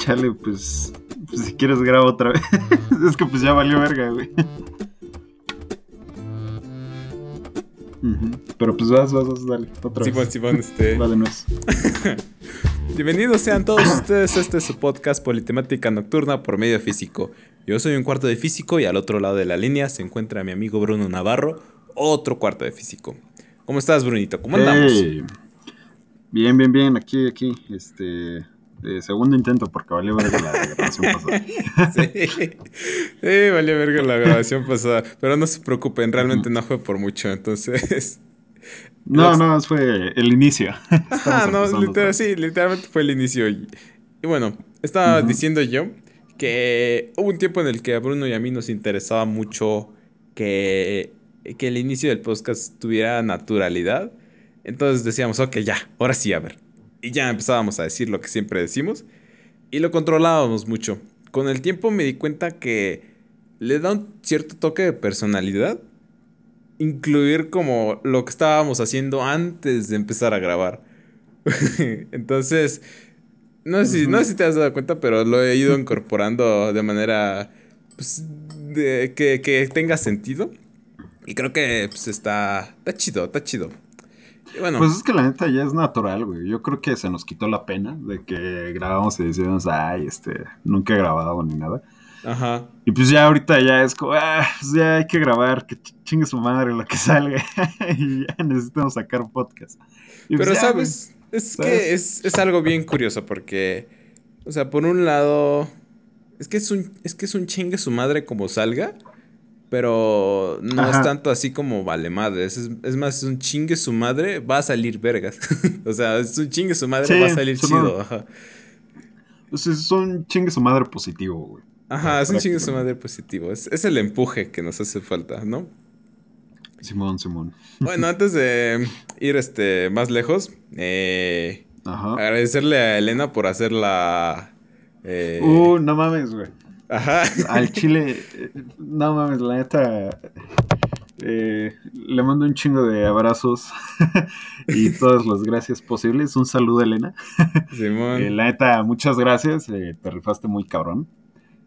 chale, pues, pues si quieres grabo otra vez. es que pues ya valió verga, güey. Pero pues vas, vas, vas, dale, otra vez. Sí, este... Va de. Bienvenidos sean todos ustedes a este su podcast Politemática Nocturna por medio físico. Yo soy un cuarto de físico y al otro lado de la línea se encuentra mi amigo Bruno Navarro, otro cuarto de físico. ¿Cómo estás, Brunito? ¿Cómo andamos? Bien, bien, bien, aquí, aquí, este, segundo intento porque valió verga la grabación pasada. sí, sí, valió verga la grabación pasada. Pero no se preocupen, realmente no fue por mucho, entonces. No, no, fue el inicio. Ajá, no, sí, literalmente fue el inicio. Y, bueno, estaba diciendo yo que hubo un tiempo en el que a Bruno y a mí nos interesaba mucho que, que el inicio del podcast tuviera naturalidad. Entonces decíamos, ok, ya, ahora sí, a ver, y ya empezábamos a decir lo que siempre decimos y lo controlábamos mucho. Con el tiempo me di cuenta que le da un cierto toque de personalidad incluir como lo que estábamos haciendo antes de empezar a grabar. Entonces, no sé, si, no sé si te has dado cuenta, pero lo he ido incorporando de manera pues, de, que, que, tenga sentido. Y creo que pues, está, está chido, está chido. Pues es que la neta ya es natural, güey. Yo creo que se nos quitó la pena de que grabamos y decíamos, ay, este, nunca he grabado ni nada. Ajá. Y pues ya ahorita ya es como, ah, pues ya hay que grabar, que chingue su madre lo que salga. y ya necesitamos sacar un podcast. Pero pues sabes, es que es, es, algo bien curioso porque, o sea, por un lado, es que es un, es que es un chingue su madre como salga. Pero no es tanto así como vale madre. Es, más, es un chingue su madre, va a salir vergas. o sea, es un chingue su madre, va a salir chido. Ajá. es un chingue su madre positivo, güey. Ajá, es un chingue su madre positivo. Es, es el empuje que nos hace falta, ¿no? Simón, Simón. Bueno, antes de ir este, más lejos, eh, agradecerle a Elena por hacer la. Eh, uh, no mames, güey. Ajá. Al chile, no mames, la neta. Eh, le mando un chingo de abrazos y todas las gracias posibles. Un saludo, Elena. Simón. Eh, la neta, muchas gracias. Eh, te rifaste muy cabrón.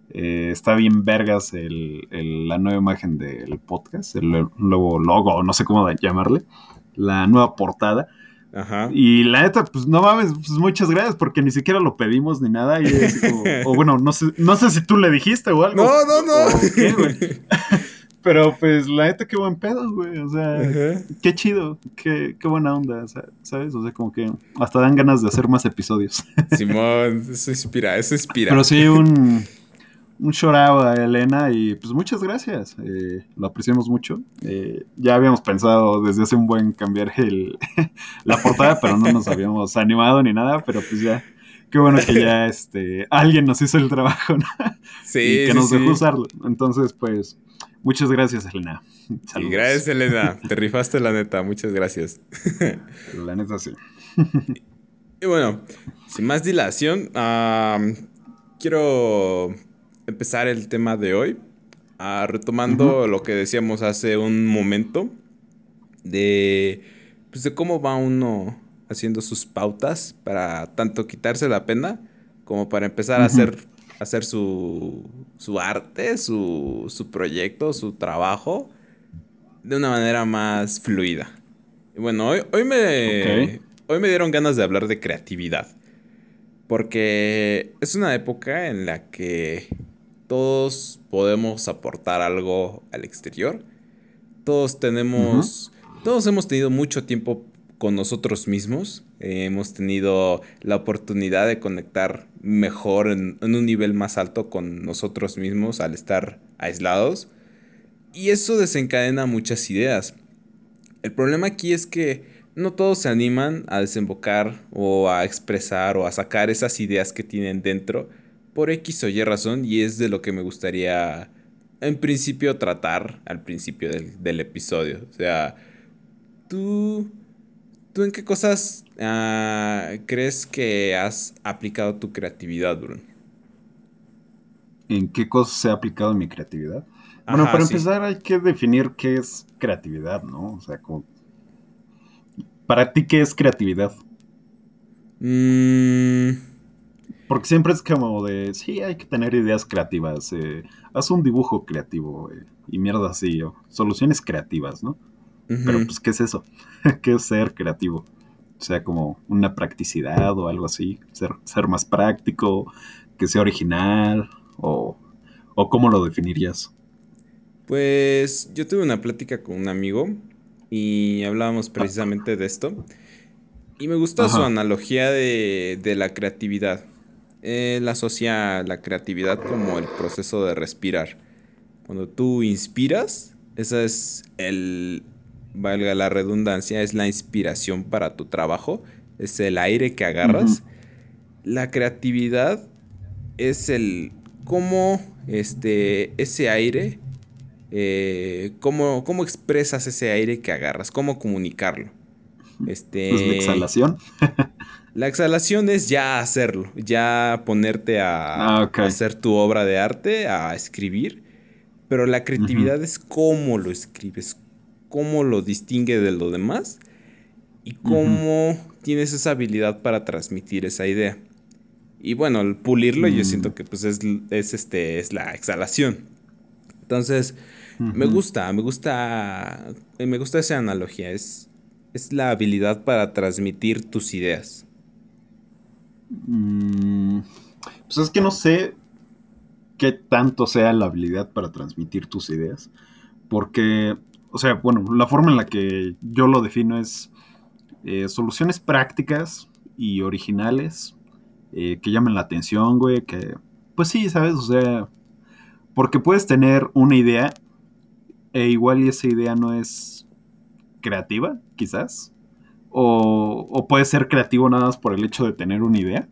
está bien vergas el, la nueva imagen del podcast, el nuevo logo, no sé cómo llamarle, la nueva portada. Ajá. Y la neta, pues no mames, pues muchas gracias, porque ni siquiera lo pedimos ni nada. Y o bueno, no sé, no sé si tú le dijiste o algo. No, no, no. Pero pues la neta, qué buen pedo, güey. O sea, qué chido, qué, qué buena onda, ¿sabes? O sea, como que hasta dan ganas de hacer más episodios. Simón, eso inspira, eso inspira. Pero sí, un, un chorado a Elena y pues muchas gracias, eh, lo apreciamos mucho. Eh, ya habíamos pensado desde hace un buen cambiar el, la portada, pero no nos habíamos animado ni nada, pero pues ya, qué bueno que ya este, alguien nos hizo el trabajo, ¿no? Sí. Y que nos dejó usarlo. Entonces, pues, muchas gracias, Elena. Y gracias, Elena. Te rifaste la neta, muchas gracias. La neta sí. Y bueno, sin más dilación, quiero empezar el tema de hoy, ah, retomando lo que decíamos hace un momento, de, pues de cómo va uno haciendo sus pautas para tanto quitarse la pena como para empezar a hacer, hacer su, su arte, su, su proyecto, su trabajo de una manera más fluida. Y bueno, hoy, hoy, me, hoy me dieron ganas de hablar de creatividad. Porque es una época en la que todos podemos aportar algo al exterior. Todos tenemos, todos hemos tenido mucho tiempo con nosotros mismos. hemos tenido la oportunidad de conectar mejor en, un nivel más alto con nosotros mismos al estar aislados. Y eso desencadena muchas ideas. El problema aquí es que no todos se animan a desembocar o a expresar o a sacar esas ideas que tienen dentro por X o Y razón y es de lo que me gustaría en principio tratar al principio del, episodio. O sea, tú, tú en qué cosas ah, crees que has aplicado tu creatividad, Bruno? ¿En qué cosas se ha aplicado mi creatividad? Bueno, para empezar hay que definir qué es creatividad, ¿no? O sea, como... ¿Para ti qué es creatividad? Mmm Porque siempre es como de, sí, hay que tener ideas creativas. Eh, haz un dibujo creativo eh, y mierda así, o soluciones creativas, ¿no? Pero pues, ¿qué es eso? ¿Qué es ser creativo? O sea, como una practicidad o algo así, ser, ser más práctico, que sea original, o, o cómo lo definirías. Pues yo tuve una plática con un amigo y hablábamos precisamente de esto. Y me gustó su analogía de, de la creatividad. Él asocia la creatividad como el proceso de respirar. Cuando tú inspiras, esa es el, valga la redundancia, es la inspiración para tu trabajo, es el aire que agarras. La creatividad es el cómo este, ese aire, eh, cómo, cómo, expresas ese aire que agarras, cómo comunicarlo. Este, pues la exhalación. la exhalación es ya hacerlo, ya ponerte a, ah, hacer tu obra de arte, a escribir. Pero la creatividad es cómo lo escribes, cómo lo distingue de lo demás y cómo tienes esa habilidad para transmitir esa idea. Y bueno, el pulirlo yo siento mm. que pues es, este, es la exhalación. Entonces, me gusta, me gusta, me gusta esa analogía. Es, es la habilidad para transmitir tus ideas. Mm, pues es que no sé qué tanto sea la habilidad para transmitir tus ideas. Porque o sea, bueno, la forma en la que yo lo defino es eh, soluciones prácticas y originales eh, que llamen la atención, güey, que, pues sí, ¿sabes? O sea, porque puedes tener una idea e igual y esa idea no es creativa, quizás, o, o puede ser creativo nada más por el hecho de tener una idea.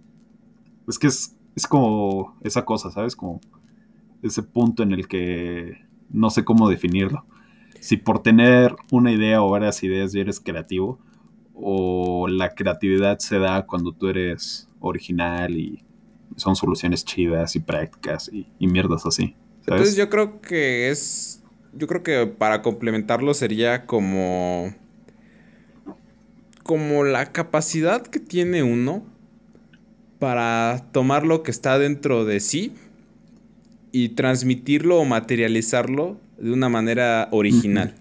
Es que es, es como esa cosa, ¿sabes? Como ese punto en el que no sé cómo definirlo si por tener una idea o varias ideas ya eres creativo, o la creatividad se da cuando tú eres original y son soluciones chidas y prácticas y, mierdas así. Entonces yo creo que es, yo creo que para complementarlo sería como, como la capacidad que tiene uno para tomar lo que está dentro de sí y transmitirlo o materializarlo de una manera original.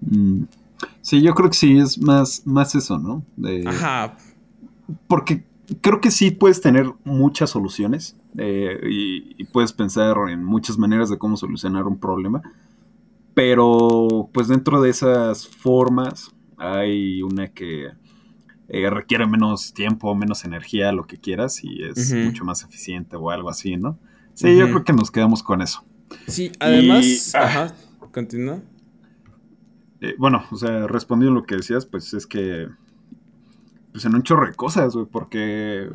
Mm. Sí, yo creo que sí, es más, más eso, ¿no? Ajá. Porque creo que sí puedes tener muchas soluciones eh, y, puedes pensar en muchas maneras de cómo solucionar un problema, pero pues dentro de esas formas hay una que eh, requiere menos tiempo, menos energía, lo que quieras, y es mucho más eficiente o algo así, ¿no? Sí, yo creo que nos quedamos con eso. Sí, además, ah, ajá, continúa. Eh, bueno, o sea, respondiendo a lo que decías, pues es que, pues en un chorro de cosas, güey, porque,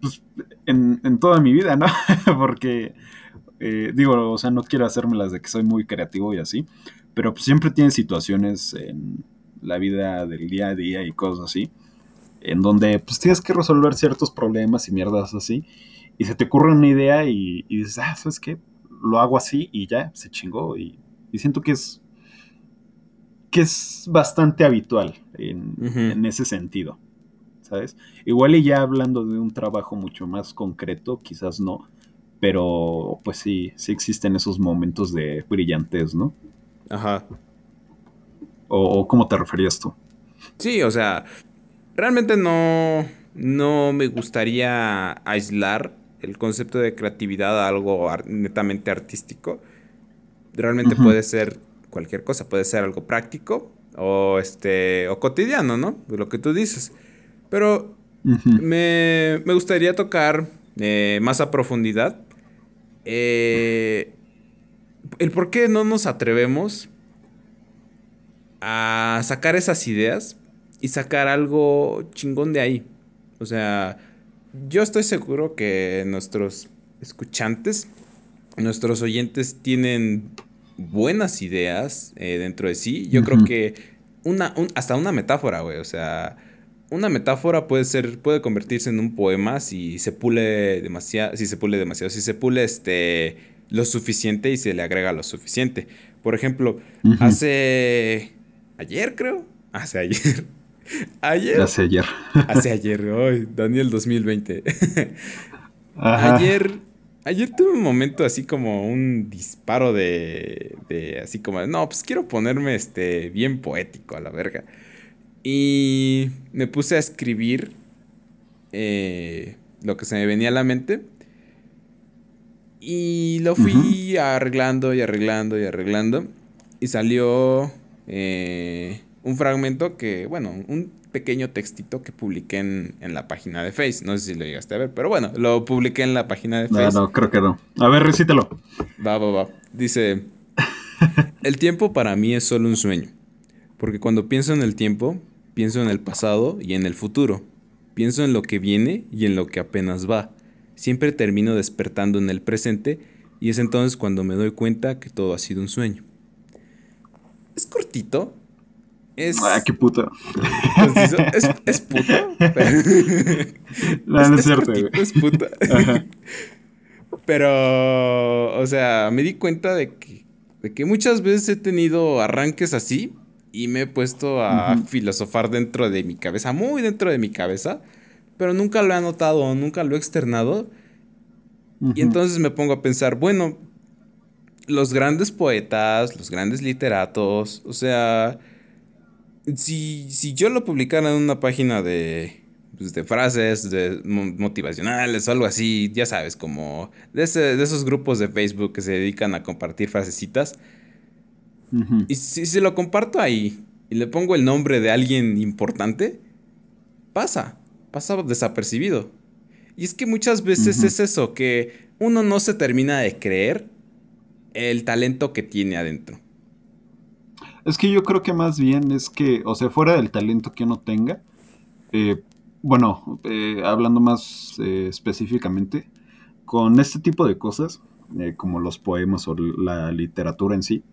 pues, en, toda mi vida, ¿no? porque, eh, digo, o sea, no quiero hacerme las de que soy muy creativo y así, pero siempre tienes situaciones en la vida del día a día y cosas así, en donde, pues, tienes que resolver ciertos problemas y mierdas así, y se te ocurre una idea y, y dices, ah, ¿sabes qué? lo hago así y ya, se chingó. Y, siento que es, que es bastante habitual en, ese sentido, ¿sabes? Igual y ya hablando de un trabajo mucho más concreto, quizás no, pero pues sí, sí existen esos momentos de brillantes, ¿no? Ajá. ¿O, cómo te referías tú? Sí, o sea, realmente no, no me gustaría aislar el concepto de creatividad a algo netamente artístico. Realmente puede ser cualquier cosa, puede ser algo práctico o este o cotidiano, ¿no? Lo que tú dices. Pero me, gustaría tocar eh, más a profundidad eh, el por qué no nos atrevemos a sacar esas ideas y sacar algo chingón de ahí. O sea, yo estoy seguro que nuestros escuchantes, nuestros oyentes tienen buenas ideas eh, dentro de sí. Yo creo que una, hasta una metáfora, güey. O sea, una metáfora puede ser, puede convertirse en un poema si se pule demasiado, si se pule demasiado, si se pule este lo suficiente y se le agrega lo suficiente. Por ejemplo, hace ayer creo, hace ayer ayer. Hace ayer. Hace ayer, hoy, Daniel 2020. Ayer. Ayer tuve un momento así como un disparo de, de. Así como, no, pues quiero ponerme este bien poético a la verga. Y me puse a escribir eh, lo que se me venía a la mente. Y lo fui arreglando y arreglando y arreglando. Y salió eh, un fragmento que, bueno, un pequeño textito que publiqué en, la página de Face. No sé si lo llegaste a ver, pero bueno, lo publiqué en la página de Face. No, no, creo que no. A ver, recítelo. Va, va, va. Dice, el tiempo para mí es solo un sueño. Porque cuando pienso en el tiempo, pienso en el pasado y en el futuro. Pienso en lo que viene y en lo que apenas va. Siempre termino despertando en el presente y es entonces cuando me doy cuenta que todo ha sido un sueño. Es cortito. Es. Ah, qué puta. Es, es puta. no, es, no es, cierto. es puta. Pero, o sea, me di cuenta de que, de que muchas veces he tenido arranques así y me he puesto a filosofar dentro de mi cabeza, muy dentro de mi cabeza, pero nunca lo he anotado, nunca lo he externado. Y entonces me pongo a pensar, bueno, los grandes poetas, los grandes literatos, o sea, si, si yo lo publicara en una página de, pues, de frases de motivacionales o algo así, ya sabes, como de, de esos grupos de Facebook que se dedican a compartir frasecitas, y si se lo comparto ahí y le pongo el nombre de alguien importante, pasa, pasa desapercibido. Y es que muchas veces es eso, que uno no se termina de creer el talento que tiene adentro. Es que yo creo que más bien es que, o sea, fuera del talento que uno tenga, eh, bueno, eh, hablando más eh, específicamente, con este tipo de cosas, como los poemas o la literatura en sí,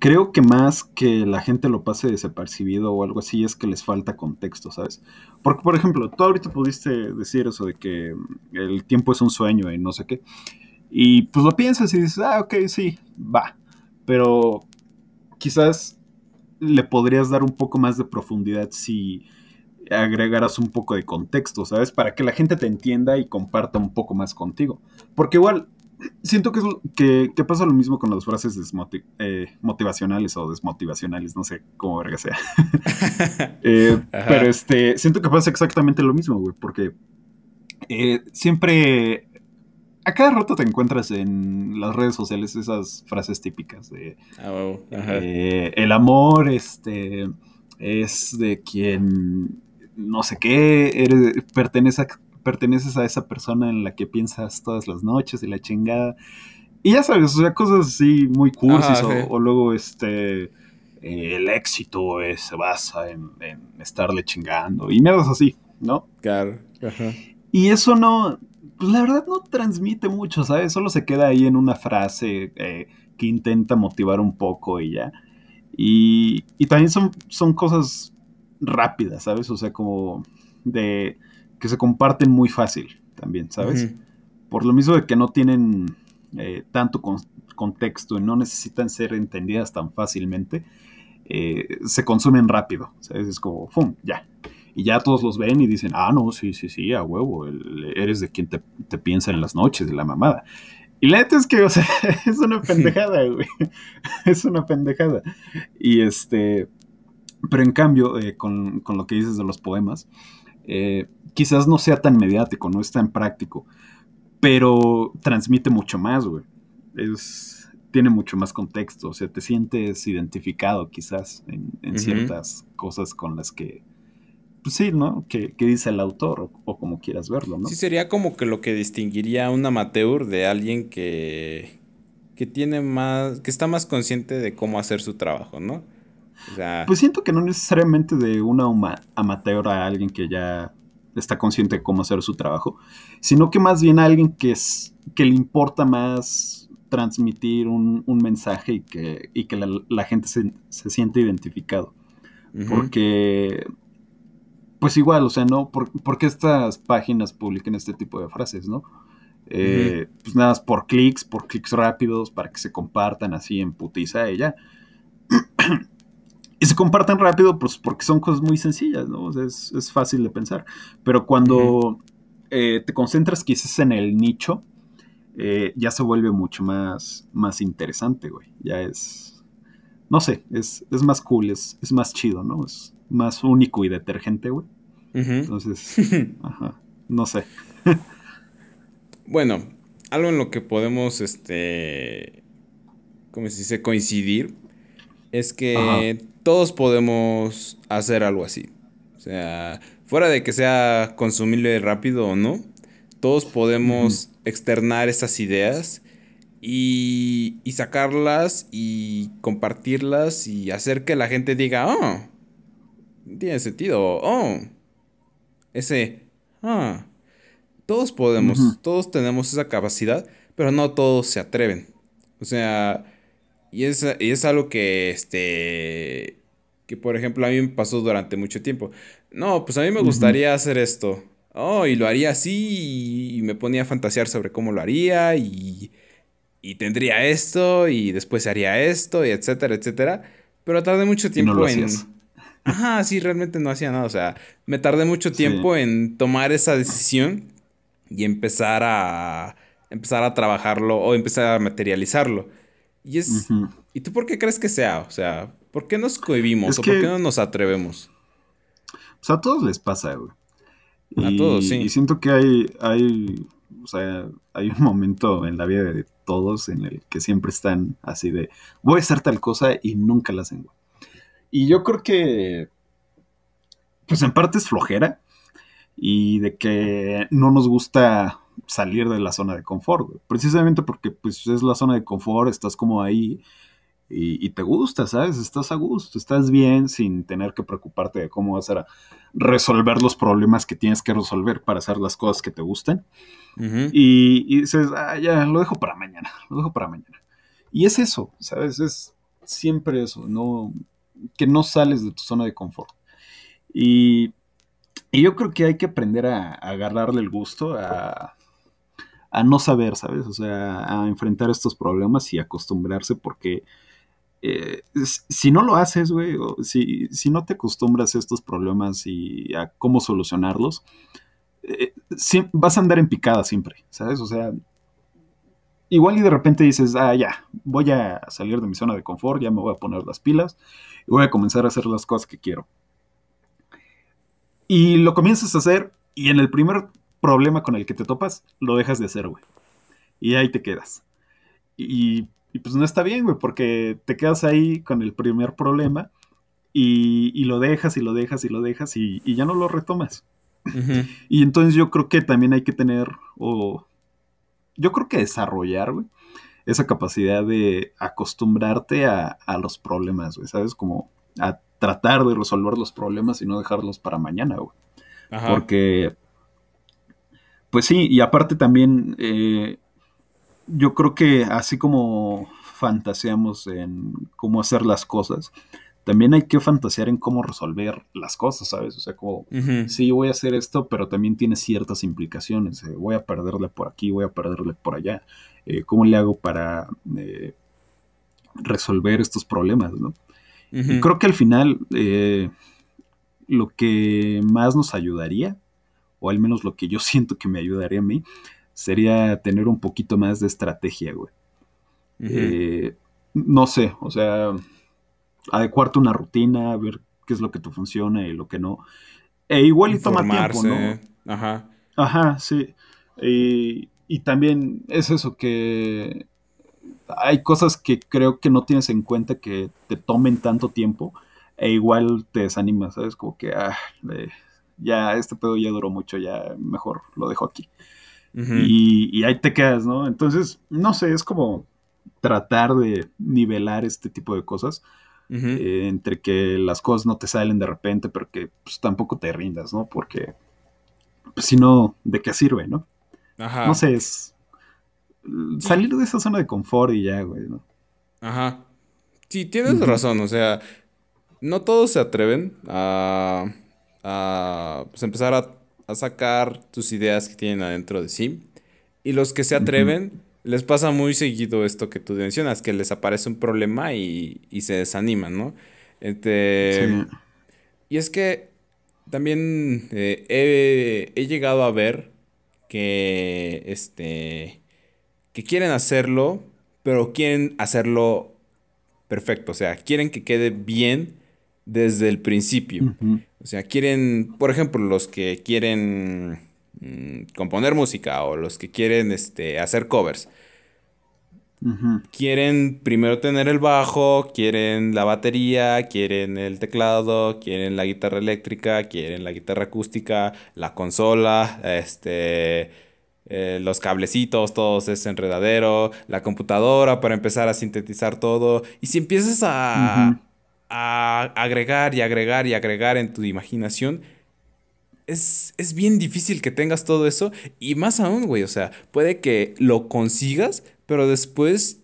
creo que más que la gente lo pase desapercibido o algo así es que les falta contexto, ¿sabes? Porque, por ejemplo, tú ahorita pudiste decir eso de que el tiempo es un sueño y no sé qué. Y pues lo piensas y dices, ah, ok, sí, va. Pero quizás le podrías dar un poco más de profundidad si agregaras un poco de contexto, ¿sabes? Para que la gente te entienda y comparta un poco más contigo. Porque igual, siento que, que, pasa lo mismo con las frases eh, motivacionales o desmotivacionales, no sé cómo verga sea. Eh, pero este, siento que pasa exactamente lo mismo, güey, porque eh, siempre, a cada rato te encuentras en las redes sociales esas frases típicas de ah, el amor, este, es de quien no sé qué, eres, pertenece a perteneces a esa persona en la que piensas todas las noches y la chingada. Y ya sabes, o sea, cosas así muy cursis o, luego este eh, el éxito se basa en, estarle chingando y mierdas así, ¿no? Claro. Y eso no, pues la verdad no transmite mucho, ¿sabes? Solo se queda ahí en una frase eh, que intenta motivar un poco y ya. Y, y también son, son cosas rápidas, ¿sabes? O sea, como de que se comparten muy fácil también, ¿sabes? Por lo mismo de que no tienen eh, tanto contexto y no necesitan ser entendidas tan fácilmente, eh, se consumen rápido, ¿sabes? Es como, ¡fum! Ya. Y ya todos los ven y dicen, ah, no, sí, sí, sí, a huevo, eres de quien te, piensa en las noches, de la mamada. Y la neta es que, o sea, es una pendejada, güey. es una pendejada. Y este, pero en cambio, eh, con, con, lo que dices de los poemas, eh, quizás no sea tan mediático, no es tan práctico, pero transmite mucho más, güey. Es, tiene mucho más contexto, o sea, te sientes identificado quizás en, ciertas cosas con las que, pues sí, ¿no? Que, dice el autor o, como quieras verlo, ¿no? Sí, sería como que lo que distinguiría a un amateur de alguien que, que tiene más, que está más consciente de cómo hacer su trabajo, ¿no? Pues siento que no necesariamente de una amateur a alguien que ya está consciente de cómo hacer su trabajo, sino que más bien a alguien que, es, que le importa más transmitir un, mensaje y que, que la, gente se, siente identificado. Porque, pues igual, o sea, ¿no? ¿Por, qué estas páginas publican este tipo de frases, no? Eh, pues nada, por clics, por clics rápidos, para que se compartan así en putiza ella. Y se comparten rápido pues porque son cosas muy sencillas, ¿no? es, es, fácil de pensar. Pero cuando eh, te concentras quizás en el nicho, eh, ya se vuelve mucho más, más interesante, güey. Ya es, no sé, es, es más cool, es, es más chido, ¿no? Es más único y detergente, güey. Entonces, ajá, no sé. bueno, algo en lo que podemos, este, ¿cómo se dice? Coincidir es que todos podemos hacer algo así. O sea, fuera de que sea consumible rápido o no, todos podemos externar esas ideas y, y, sacarlas y compartirlas y hacer que la gente diga, oh, tiene sentido, oh, ese, ah, todos podemos, todos tenemos esa capacidad, pero no todos se atreven. O sea, y es, y es algo que, este, que por ejemplo a mí me pasó durante mucho tiempo. No, pues a mí me gustaría hacer esto. Oh, y lo haría así y me ponía a fantasear sobre cómo lo haría y, y tendría esto y después haría esto y etcétera, etcétera. Pero tardé mucho tiempo en... Ajá, sí, realmente no hacía nada. O sea, me tardé mucho tiempo en tomar esa decisión y empezar a empezar a trabajarlo o empezar a materializarlo. Y es ¿Y tú por qué crees que sea? O sea, ¿por qué nos cohibimos o por qué no nos atrevemos? Pues a todos les pasa, güey. a todos, sí. Y siento que hay hay o sea, hay un momento en la vida de todos en el que siempre están así de voy a hacer tal cosa y nunca la hacen, güey. Y yo creo que pues en parte es flojera y de que no nos gusta salir de la zona de confort, precisamente porque pues es la zona de confort, estás como ahí y, te gusta, ¿sabes? Estás a gusto, estás bien sin tener que preocuparte de cómo vas a resolver los problemas que tienes que resolver para hacer las cosas que te gusten. y, y, dices, ah, ya, lo dejo para mañana, lo dejo para mañana. Y es eso, ¿sabes? Es siempre eso, no, que no sales de tu zona de confort. Y y yo creo que hay que aprender a, agarrarle el gusto a, no saber, ¿sabes? O sea, a enfrentar estos problemas y acostumbrarse porque eh, si no lo haces, güey, si, si, no te acostumbras a estos problemas y a cómo solucionarlos, eh, vas a andar en picada siempre, ¿sabes? O sea, igual y de repente dices, ah, ya, voy a salir de mi zona de confort, ya me voy a poner las pilas y voy a comenzar a hacer las cosas que quiero. Y lo comienzas a hacer y en el primer problema con el que te topas, lo dejas de hacer, güey. Y ahí te quedas. Y, pues no está bien, güey, porque te quedas ahí con el primer problema y, lo dejas y lo dejas y lo dejas y, ya no lo retomas. Y entonces yo creo que también hay que tener, o yo creo que desarrollar, güey, esa capacidad de acostumbrarte a, a los problemas, güey, ¿sabes? Como a tratar de resolver los problemas y no dejarlos para mañana, güey. Porque, pues sí, y aparte también, eh, yo creo que así como fantaseamos en cómo hacer las cosas, también hay que fantasear en cómo resolver las cosas, ¿sabes? O sea, como, sí, voy a hacer esto, pero también tiene ciertas implicaciones. Eh, voy a perderle por aquí, voy a perderle por allá. Eh, ¿Cómo le hago para resolver estos problemas, ¿no? Y creo que al final lo que más nos ayudaría, o al menos lo que yo siento que me ayudaría a mí, sería tener un poquito más de estrategia, güey. Eh, no sé, o sea, adecuarte una rutina, ver qué es lo que te funciona y lo que no. E igual y toma tiempo, ¿no? Ajá. Ajá, sí. y también es eso que hay cosas que creo que no tienes en cuenta que te tomen tanto tiempo e igual te desanima, ¿sabes? Como que, ah, ya este pedo ya duró mucho, ya mejor lo dejo aquí. y, ahí te quedas, ¿no? Entonces, no sé, es como tratar de nivelar este tipo de cosas. Eh, entre que las cosas no te salen de repente, pero que pues, tampoco te rindas, ¿no? Porque pues, si no, ¿de qué sirve, no? Ajá. No sé, es, salir de esa zona de confort y ya, güey, ¿no? Ajá. Sí, tienes razón, o sea, no todos se atreven a, a pues, empezar a, sacar tus ideas que tienen adentro de sí. Y los que se atreven, les pasa muy seguido esto que tú mencionas, que les aparece un problema y, y se desaniman, ¿no? Este, Y es que también eh, he, llegado a ver que, este, que quieren hacerlo, pero quieren hacerlo perfecto. O sea, quieren que quede bien desde el principio. O sea, quieren, por ejemplo, los que quieren mm, componer música o los que quieren este, hacer covers. Quieren primero tener el bajo, quieren la batería, quieren el teclado, quieren la guitarra eléctrica, quieren la guitarra acústica, la consola, este, eh, los cablecitos, todo ese enredadero, la computadora para empezar a sintetizar todo. Y si empiezas a, a agregar y agregar y agregar en tu imaginación, es, es, bien difícil que tengas todo eso. Y más aún, güey, o sea, puede que lo consigas, pero después,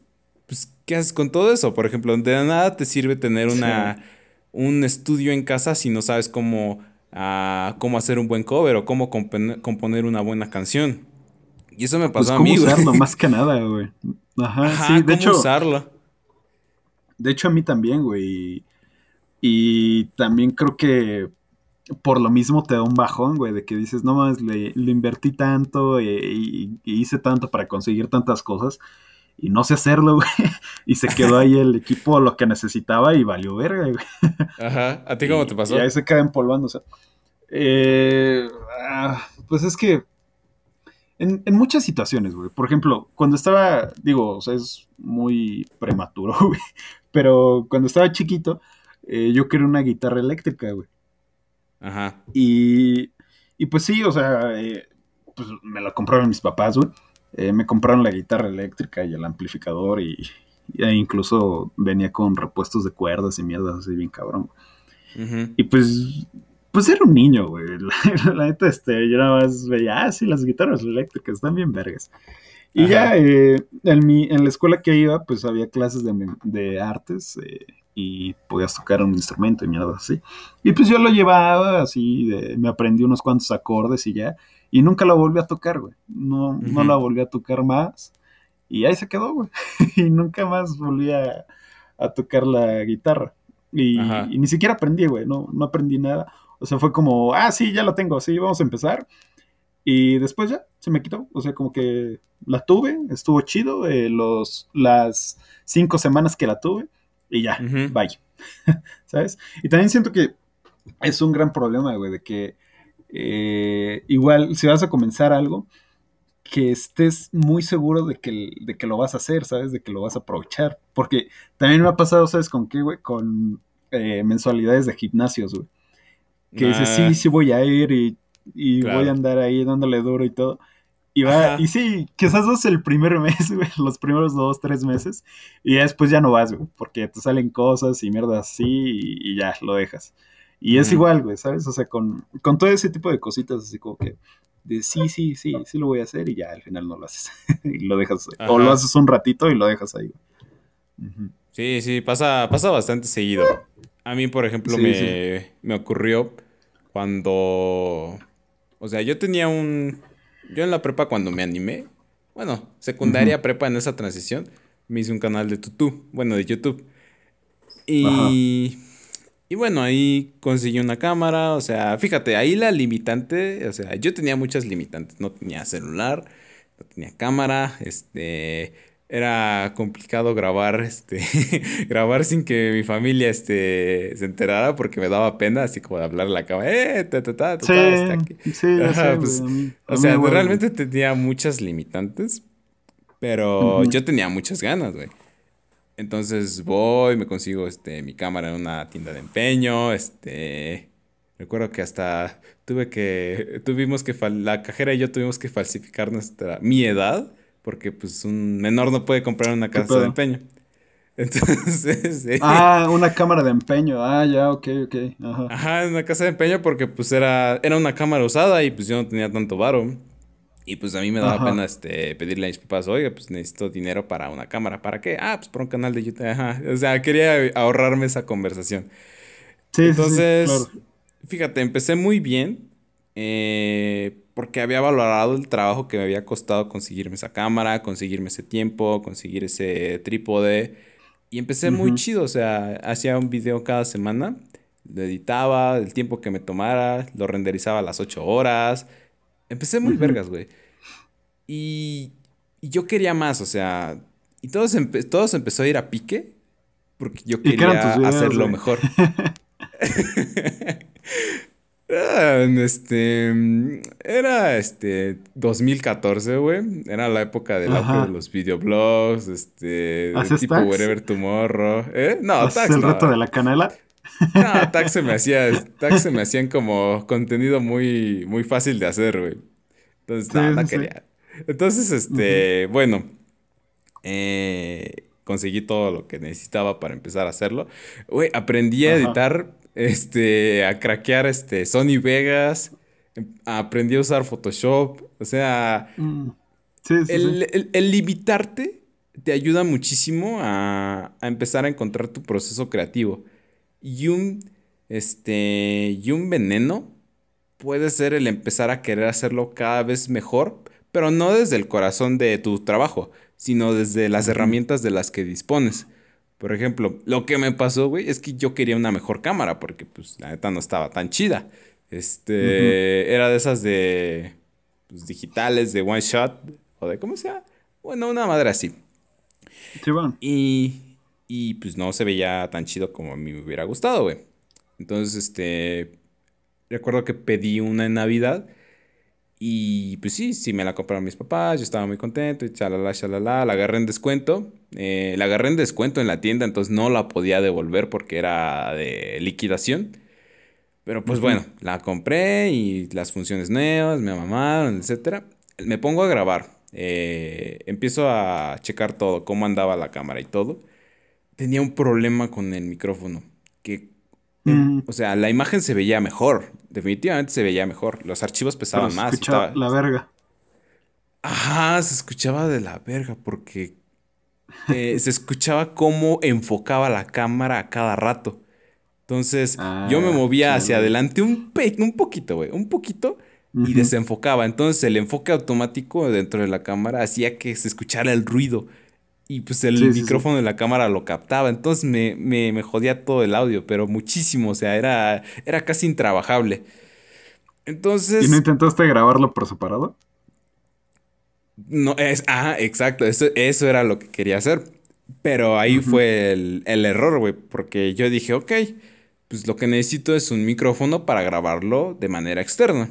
pues, ¿qué haces con todo eso? Por ejemplo, de nada te sirve tener una, un estudio en casa si no sabes cómo, uh, cómo hacer un buen cover o cómo componer una buena canción. Y eso me pasó pues, a mí, güey. usarlo, más que nada, güey. Ajá, sí, de ¿cómo hecho. usarlo? De hecho, a mí también, güey. Y también creo que por lo mismo te da un bajón, güey, de que dices, no más, le, invertí tanto eh, y, hice tanto para conseguir tantas cosas y no sé hacerlo, güey. Y se quedó ahí el equipo lo que necesitaba y valió verga, güey. Ajá, ¿a ti cómo te pasó? Y ahí se queda empolvándose. Eh, ah, pues es que en, muchas situaciones, güey. Por ejemplo, cuando estaba, digo, o sea, es muy prematuro, güey. Pero cuando estaba chiquito, eh, yo quería una guitarra eléctrica, güey. Ajá. Y, y pues sí, o sea, eh, pues me la compraron mis papás, güey. Eh, me compraron la guitarra eléctrica y el amplificador y, e incluso venía con repuestos de cuerdas y mierdas así bien cabrón. Y pues, pues era un niño, güey. La, neta, este, yo nada más veía, ah, sí, las guitarras eléctricas están bien vergas. Y ya eh, en, mi, en la escuela que iba, pues había clases de, de artes y podías tocar un instrumento y mierda así. Y pues yo lo llevaba así, me aprendí unos cuantos acordes y ya, y nunca la volví a tocar, güey. No, no la volví a tocar más. Y ahí se quedó, güey. y nunca más volví a, tocar la guitarra. Y, ni siquiera aprendí, güey. No, no aprendí nada. O sea, fue como, ah, sí, ya la tengo, sí, vamos a empezar. Y después ya se me quitó. O sea, como que la tuve, estuvo chido. Eh, los, las cinco semanas que la tuve y ya, bye. ¿Sabes? Y también siento que es un gran problema, güey, de que eh, igual si vas a comenzar algo, que estés muy seguro de que, de que lo vas a hacer, ¿sabes? De que lo vas a aprovechar. Porque también me ha pasado, ¿sabes con qué, güey? Con eh, mensualidades de gimnasios, güey. Que dices, sí, sí voy a ir y, voy a andar ahí dándole duro y todo. Y va, y sí, quizás vas el primer mes, güey, los primeros dos, tres meses, y después ya no vas, güey, porque te salen cosas y mierda así y, ya, lo dejas. Y es igual, güey, ¿sabes? O sea, con, con todo ese tipo de cositas, así como que, de sí, sí, sí, sí lo voy a hacer y ya al final no lo haces. y lo dejas, o lo haces un ratito y lo dejas ahí, Sí, sí, pasa, pasa bastante seguido. A mí, por ejemplo, me, me ocurrió cuando, o sea, yo tenía un yo en la prepa cuando me animé, bueno, secundaria, prepa en esa transición, me hice un canal de tutú, bueno, de YouTube. Y, y bueno, ahí conseguí una cámara, o sea, fíjate, ahí la limitante, o sea, yo tenía muchas limitantes, no tenía celular, no tenía cámara, este, era complicado grabar, este, grabar sin que mi familia, este, se enterara porque me daba pena, así como de hablar a la cámara, eh, ta, ta, ta, sí, sí, pues, o sea, realmente tenía muchas limitantes, pero yo tenía muchas ganas, güey. Entonces voy, me consigo, este, mi cámara en una tienda de empeño, este, recuerdo que hasta tuve que, tuvimos que, la cajera y yo tuvimos que falsificar nuestra, mi edad, porque pues un menor no puede comprar una casa de empeño. Entonces, sí. Ah, una cámara de empeño. Ah, ya, ok, ok. Ajá. Ajá, una casa de empeño porque pues era, era una cámara usada y pues yo no tenía tanto varo. Y pues a mí me daba pena este, pedirle a mis papás, oiga, pues necesito dinero para una cámara. ¿Para qué? Ah, pues para un canal de YouTube. Ajá. O sea, quería ahorrarme esa conversación. Sí, Entonces, sí, claro. fíjate, empecé muy bien. Eh, porque había valorado el trabajo que me había costado conseguirme esa cámara, conseguirme ese tiempo, conseguir ese trípode. Y empecé muy chido, o sea, hacía un video cada semana, lo editaba, el tiempo que me tomara, lo renderizaba a las 8 horas. Empecé muy vergas, güey. Y, yo quería más, o sea, y todo se, empezó a ir a pique porque yo quería hacerlo mejor. Era, este, era este 2014, güey. Era la época del de los videoblogs, este, tipo Wherever Tomorrow. ¿Eh? No, Tax el reto de la canela? No, Tax se me hacía, Tax se me hacían como contenido muy, muy fácil de hacer, güey. Entonces, no, no quería. Entonces, este, bueno, eh, conseguí todo lo que necesitaba para empezar a hacerlo. Güey, aprendí a editar este, a craquear este, Sony Vegas, em, aprendí a usar Photoshop, o sea, mm. el, limitarte te ayuda muchísimo a, empezar a encontrar tu proceso creativo. Y un, este, y un veneno puede ser el empezar a querer hacerlo cada vez mejor, pero no desde el corazón de tu trabajo, sino desde las herramientas de las que dispones. Por ejemplo, lo que me pasó, güey, es que yo quería una mejor cámara porque, pues, la neta no estaba tan chida. Este, era de esas de, pues, digitales, de one shot, o de, ¿cómo sea? Bueno, una madre así. Sí, bueno. Y, y, pues, no se veía tan chido como a mí me hubiera gustado, güey. Entonces, este, recuerdo que pedí una en Navidad y pues sí, sí me la compraron mis papás, yo estaba muy contento y chalala, chalala, la agarré en descuento. Eh, la agarré en descuento en la tienda, entonces no la podía devolver porque era de liquidación. Pero pues bueno, la compré y las funciones nuevas, me mamaron, etc. Me pongo a grabar, eh, empiezo a checar todo, cómo andaba la cámara y todo. Tenía un problema con el micrófono, o sea, la imagen se veía mejor. Definitivamente se veía mejor. Los archivos pesaban más. Se escuchaba la verga. Ajá, se escuchaba de la verga porque eh, se escuchaba cómo enfocaba la cámara a cada rato. Entonces, yo me ah, movía hacia adelante un, un poquito, güey, un poquito y desenfocaba. Entonces, el enfoque automático dentro de la cámara hacía que se escuchara el ruido. Y pues el micrófono de la cámara lo captaba. Entonces me, me, jodía todo el audio, pero muchísimo. O sea, era, era casi intrabajable. Entonces. ¿Y no intentaste grabarlo por separado? No, es. Ah, exacto. Eso, eso era lo que quería hacer. Pero ahí fue el, el error, güey. Porque yo dije, ok, pues lo que necesito es un micrófono para grabarlo de manera externa.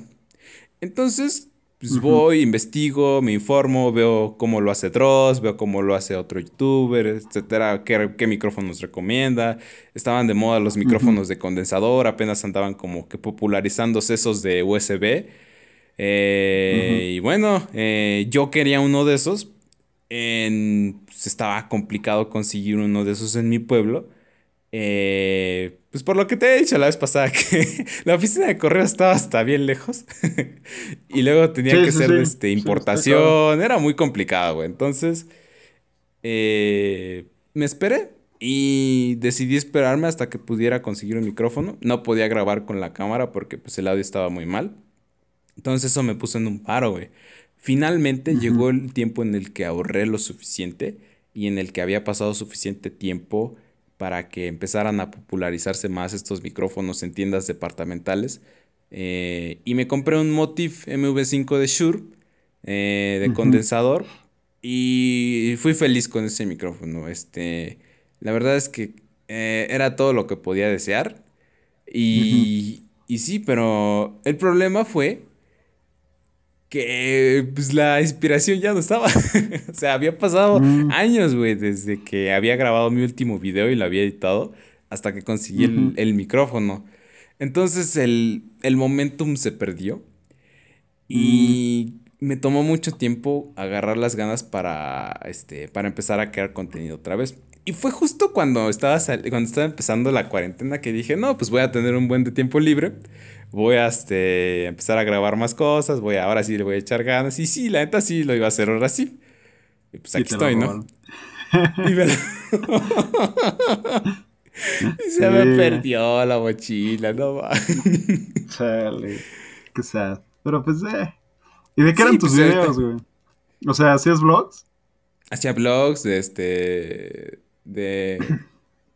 Entonces pues voy, investigo, me informo, veo cómo lo hace Dross, veo cómo lo hace otro youtuber, etcétera, qué, micrófonos recomienda. Estaban de moda los micrófonos de condensador, apenas andaban como que popularizándose esos de USB. Eh, y bueno, eh, yo quería uno de esos. En, pues estaba complicado conseguir uno de esos en mi pueblo. Eh, pues por lo que te he dicho la vez pasada, que la oficina de correo estaba hasta bien lejos. y luego tenía que ser Este, importación. Era muy complicado, güey. Entonces, eh, me esperé y decidí esperarme hasta que pudiera conseguir un micrófono. No podía grabar con la cámara porque pues, el audio estaba muy mal. Entonces eso me puso en un paro, güey. Finalmente llegó el tiempo en el que ahorré lo suficiente y en el que había pasado suficiente tiempo para que empezaran a popularizarse más estos micrófonos en tiendas departamentales. Eh, y me compré un Motif MV5 de Shure eh, de condensador y fui feliz con ese micrófono. Este, la verdad es que eh, era todo lo que podía desear. Y, y sí, pero el problema fue que pues la inspiración ya no estaba. o sea, había pasado mm. años, güey, desde que había grabado mi último video y lo había editado hasta que conseguí el, micrófono. Entonces el, el momentum se perdió y mm. me tomó mucho tiempo agarrar las ganas para, este, para empezar a crear contenido otra vez. Y fue justo cuando estaba, cuando estaba empezando la cuarentena que dije, no, pues voy a tener un buen de tiempo libre voy a este, empezar a grabar más cosas, voy ahora sí le voy a echar ganas. Y sí, la neta sí lo iba a hacer ahora sí. Y pues aquí estoy, ¿no? y, se me perdió la mochila, no va. Chale, qué sad. Pero pues, eh. ¿Y de qué eran tus pues, videos, güey? O sea, ¿hacías vlogs? Hacía vlogs, este. de,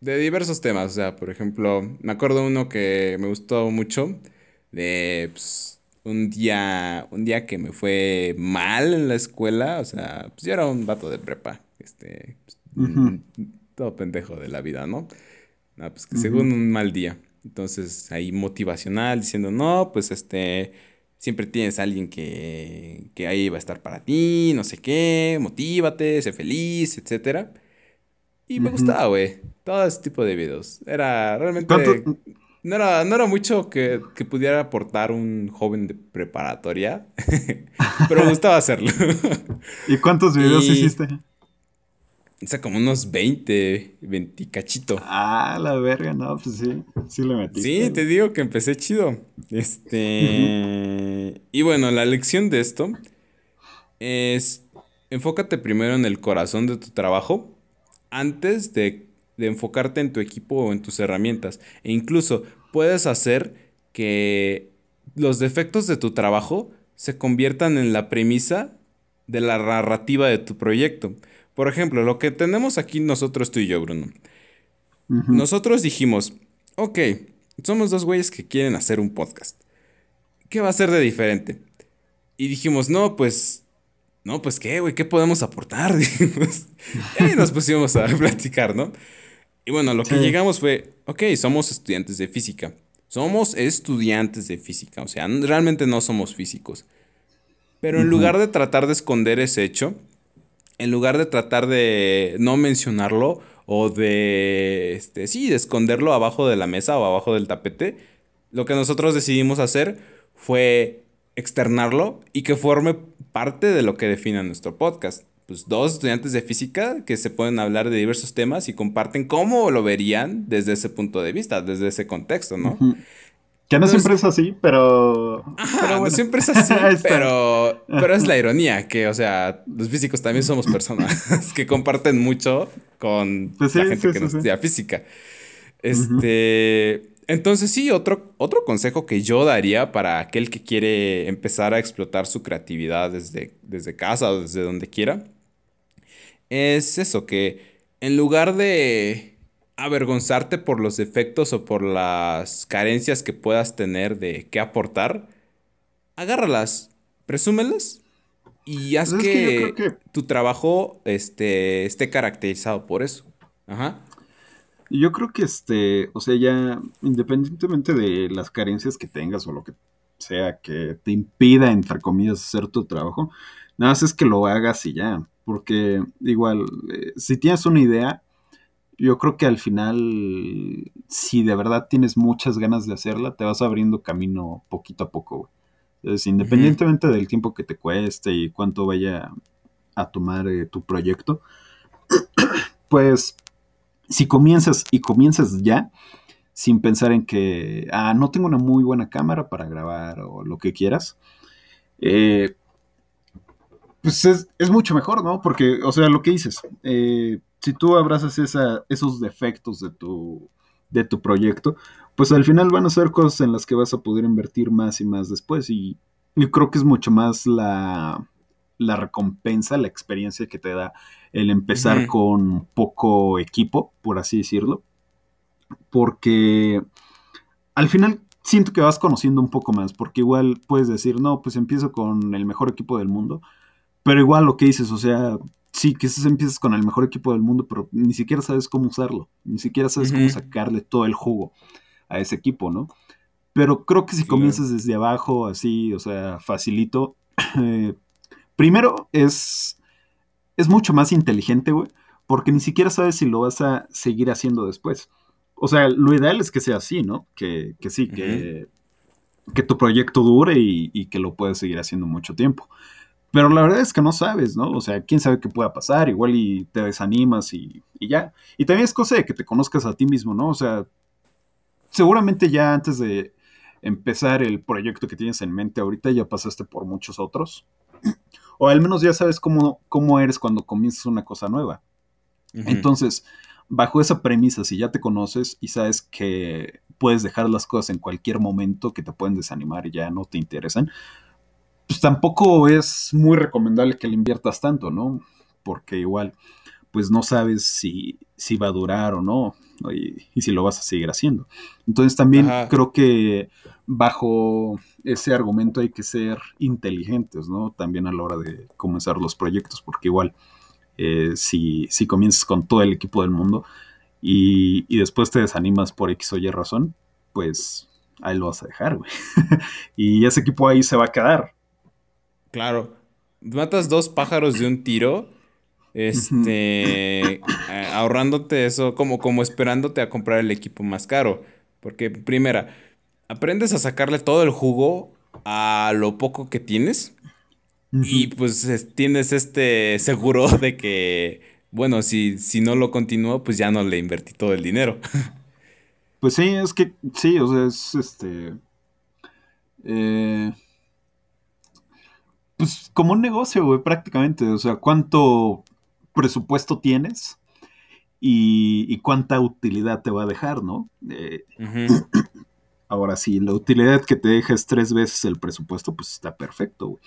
de diversos temas. O sea, por ejemplo, me acuerdo uno que me gustó mucho de pues, un día, un día que me fue mal en la escuela. O sea, pues yo era un vato de prepa. Este, pues, todo pendejo de la vida, ¿no? No, pues que según un mal día. Entonces, ahí motivacional, diciendo, no, pues este, siempre tienes a alguien que, que ahí va a estar para ti, no sé qué, motívate, sé feliz, etcétera. Y me gustaba, güey, todo ese tipo de videos. Era realmente... No era, no era mucho que, que pudiera aportar un joven de preparatoria, pero me gustaba hacerlo. ¿Y cuántos videos hiciste? O sea, como unos 20, 20 cachito. Ah, la verga, no, pues sí, sí le metí. Sí, te digo que empecé chido. Este. Y bueno, la lección de esto es. Enfócate primero en el corazón de tu trabajo antes de, de enfocarte en tu equipo o en tus herramientas. E incluso puedes hacer que los defectos de tu trabajo se conviertan en la premisa de la narrativa de tu proyecto. Por ejemplo, lo que tenemos aquí nosotros, tú y yo, Bruno. Nosotros dijimos, ok, somos dos güeyes que quieren hacer un podcast. ¿Qué va a ser de diferente? Y dijimos, no, pues, no, pues qué, güey, ¿qué podemos aportar? y nos pusimos a platicar, ¿no? Y bueno, lo que llegamos fue, ok, somos estudiantes de física. Somos estudiantes de física, o sea, realmente no somos físicos. Pero en lugar de tratar de esconder ese hecho, en lugar de tratar de no mencionarlo o de, este, sí, de esconderlo abajo de la mesa o abajo del tapete, lo que nosotros decidimos hacer fue externarlo y que forme parte de lo que define nuestro podcast. Pues dos estudiantes de física que se pueden hablar de diversos temas y comparten cómo lo verían desde ese punto de vista, desde ese contexto, ¿no? Que no siempre es así, pero. Ajá, no siempre es así, pero, pero es la ironía, que, o sea, los físicos también somos personas que comparten mucho con pues la gente que nos estudia física. Este. Entonces, sí, otro, otro consejo que yo daría para aquel que quiere empezar a explotar su creatividad desde, desde casa o desde donde quiera, es eso, que en lugar de avergonzarte por los defectos o por las carencias que puedas tener de qué aportar, agárralas, presúmelas y haz pues que, tu trabajo este, esté caracterizado por eso. Ajá. Yo creo que este, o sea, ya independientemente de las carencias que tengas o lo que sea que te impida, entre comillas, hacer tu trabajo, nada más es que lo hagas y ya. Porque igual, eh, si tienes una idea, yo creo que al final, si de verdad tienes muchas ganas de hacerla, te vas abriendo camino poquito a poco, güey. Entonces, independientemente del tiempo que te cueste y cuánto vaya a tomar eh, tu proyecto, pues si comienzas y comienzas ya, sin pensar en que, ah, no tengo una muy buena cámara para grabar o lo que quieras, eh, pues es, es, mucho mejor, ¿no? Porque, o sea, lo que dices, eh, si tú abrazas esa, esos defectos de tu, de tu proyecto, pues al final van a ser cosas en las que vas a poder invertir más y más después. Y yo creo que es mucho más la, la recompensa, la experiencia que te da el empezar con poco equipo, por así decirlo. Porque al final siento que vas conociendo un poco más, porque igual puedes decir, no, pues empiezo con el mejor equipo del mundo, pero igual lo que dices, o sea, sí, quizás empiezas con el mejor equipo del mundo, pero ni siquiera sabes cómo usarlo, ni siquiera sabes cómo sacarle todo el jugo a ese equipo, ¿no? Pero creo que si comienzas desde abajo, así, o sea, facilito, eh, primero es, es mucho más inteligente, güey, porque ni siquiera sabes si lo vas a seguir haciendo después. O sea, lo ideal es que sea así, ¿no? Que, que sí, que, que tu proyecto dure y, y que lo puedas seguir haciendo mucho tiempo. Pero la verdad es que no sabes, ¿no? O sea, quién sabe qué pueda pasar, igual y te desanimas y, ya. Y también es cosa de que te conozcas a ti mismo, ¿no? O sea, seguramente ya antes de empezar el proyecto que tienes en mente ahorita ya pasaste por muchos otros. O al menos ya sabes cómo, cómo eres cuando comienzas una cosa nueva. Entonces, bajo esa premisa, si ya te conoces y sabes que puedes dejar las cosas en cualquier momento que te pueden desanimar y ya no te interesan, pues tampoco es muy recomendable que le inviertas tanto, ¿no? Porque igual, pues no sabes si, si va a durar o no, y, si lo vas a seguir haciendo. Entonces también creo que bajo ese argumento hay que ser inteligentes, ¿no? También a la hora de comenzar los proyectos, porque igual eh, si, si comienzas con todo el equipo del mundo y, y después te desanimas por X o Y razón, pues ahí lo vas a dejar, güey. y ese equipo ahí se va a quedar. Claro. Matas dos pájaros de un tiro este, eh, ahorrándote eso, como, como esperándote a comprar el equipo más caro. Porque, primera, aprendes a sacarle todo el jugo a lo poco que tienes. Y pues tienes este seguro de que, bueno, si, si no lo continúo, pues ya no le invertí todo el dinero. Pues sí, es que, sí, o sea, es este. Eh, pues como un negocio, güey, prácticamente. O sea, ¿cuánto presupuesto tienes y, cuánta utilidad te va a dejar, ¿no? Eh, ahora, sí, la utilidad que te dejes tres veces el presupuesto, pues está perfecto,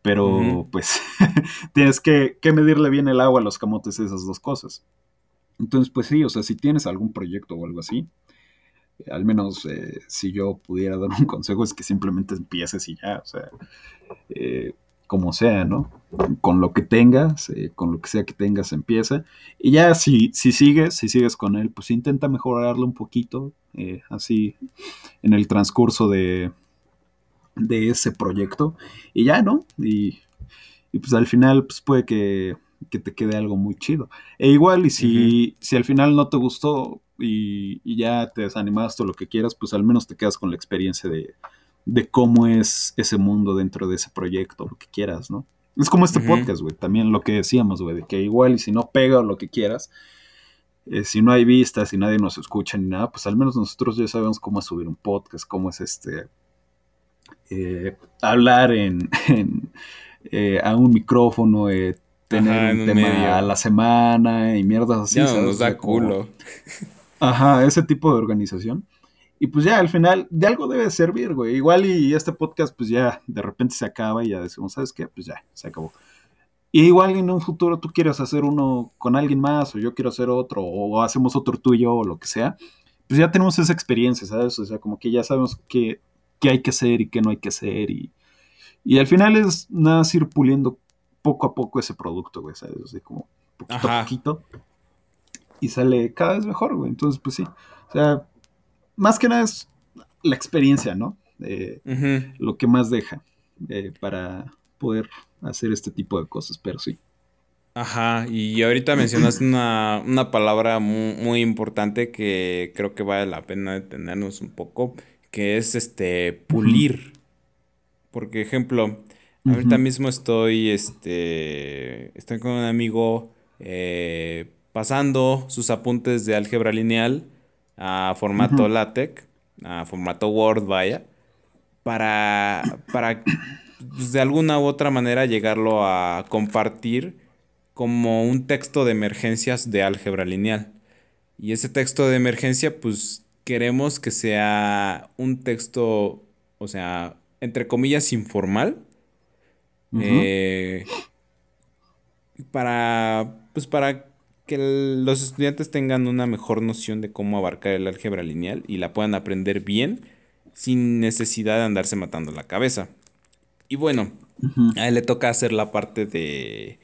Pero, pues, tienes que, medirle bien el agua a los camotes esas dos cosas. Entonces, pues sí, o sea, si tienes algún proyecto o algo así, al menos eh, si yo pudiera dar un consejo es que simplemente empieces y ya, o sea, eh, como sea, ¿no? Con lo que tengas, eh, con lo que sea que tengas, empieza. Y ya si, si sigues, si sigues con él, pues intenta mejorarlo un poquito, eh, así en el transcurso de, de ese proyecto. Y ya, ¿no? Y, pues al final, pues puede que, te quede algo muy chido. E igual, y si, si al final no te gustó y, y ya te desanimaste o lo que quieras, pues al menos te quedas con la experiencia de de cómo es ese mundo dentro de ese proyecto, lo que quieras, ¿no? Es como este podcast, güey, también lo que decíamos, güey, de que igual y si no pega o lo que quieras, eh, si no hay vistas, si nadie nos escucha ni nada, pues al menos nosotros ya sabemos cómo es subir un podcast, cómo es este, eh, hablar en, eh, a un micrófono, tener un tema a la semana y mierdas así. Ya nos da culo. Ajá, ese tipo de organización. Y pues ya al final de algo debe servir, güey. Igual y este podcast pues ya de repente se acaba y ya decimos, ¿sabes qué? Pues ya, se acabó. Y igual en un futuro tú quieres hacer uno con alguien más o yo quiero hacer otro o hacemos otro tuyo o lo que sea. Pues ya tenemos esa experiencia, ¿sabes? O sea, como que ya sabemos qué, qué hay que hacer y qué no hay que hacer. Y, y al final es nada ir puliendo poco a poco ese producto, güey, ¿sabes? O sea, como poquito a poquito. Y sale cada vez mejor, güey. Entonces, pues sí. O sea, más que nada es la experiencia, ¿no? Lo que más deja eh, para poder hacer este tipo de cosas, pero sí. Ajá, y ahorita mencionaste una, una palabra muy, importante que creo que vale la pena detenernos un poco, que es este pulir. Porque, ejemplo, ahorita mismo estoy, este, estoy con un amigo eh, pasando sus apuntes de álgebra lineal a formato LaTeX, a formato Word, vaya, para, para pues, de alguna u otra manera llegarlo a compartir como un texto de emergencias de álgebra lineal. Y ese texto de emergencia, pues queremos que sea un texto, o sea, entre comillas, informal. Eh, para, pues para que los estudiantes tengan una mejor noción de cómo abarcar el álgebra lineal y la puedan aprender bien sin necesidad de andarse matando la cabeza. Y bueno, a él le toca hacer la parte de,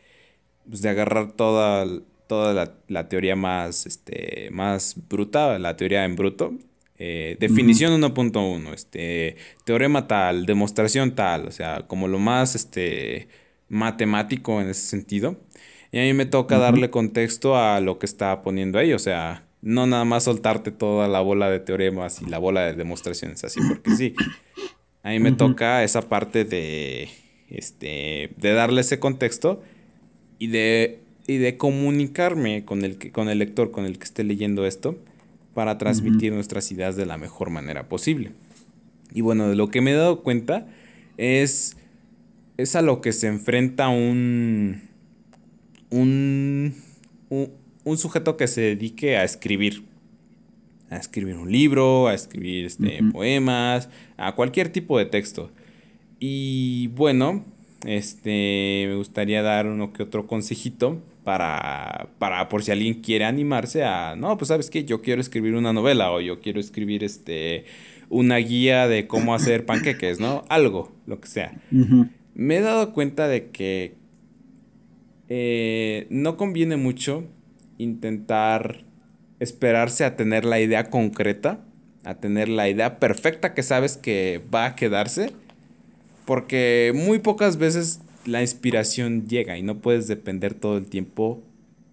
pues, de agarrar toda, toda la, teoría más, este, más bruta, la teoría en bruto. Eh, definición 1.1, este, teorema tal, demostración tal, o sea, como lo más este, matemático en ese sentido. Y a mí me toca darle contexto a lo que está poniendo ahí. O sea, no nada más soltarte toda la bola de teoremas y la bola de demostraciones así, porque sí. A mí me toca esa parte de, este, de darle ese contexto y de, y de comunicarme con el, con el lector, con el que esté leyendo esto, para transmitir nuestras ideas de la mejor manera posible. Y bueno, de lo que me he dado cuenta es, es a lo que se enfrenta un, un, un, sujeto que se dedique a escribir. A escribir un libro, a escribir este, poemas, a cualquier tipo de texto. Y bueno, este, me gustaría dar uno que otro consejito para, para por si alguien quiere animarse a, no, pues sabes que yo quiero escribir una novela o yo quiero escribir este una guía de cómo hacer panqueques, ¿no? Algo, lo que sea. Me he dado cuenta de que eh, no conviene mucho intentar esperarse a tener la idea concreta, a tener la idea perfecta que sabes que va a quedarse, porque muy pocas veces la inspiración llega y no puedes depender todo el tiempo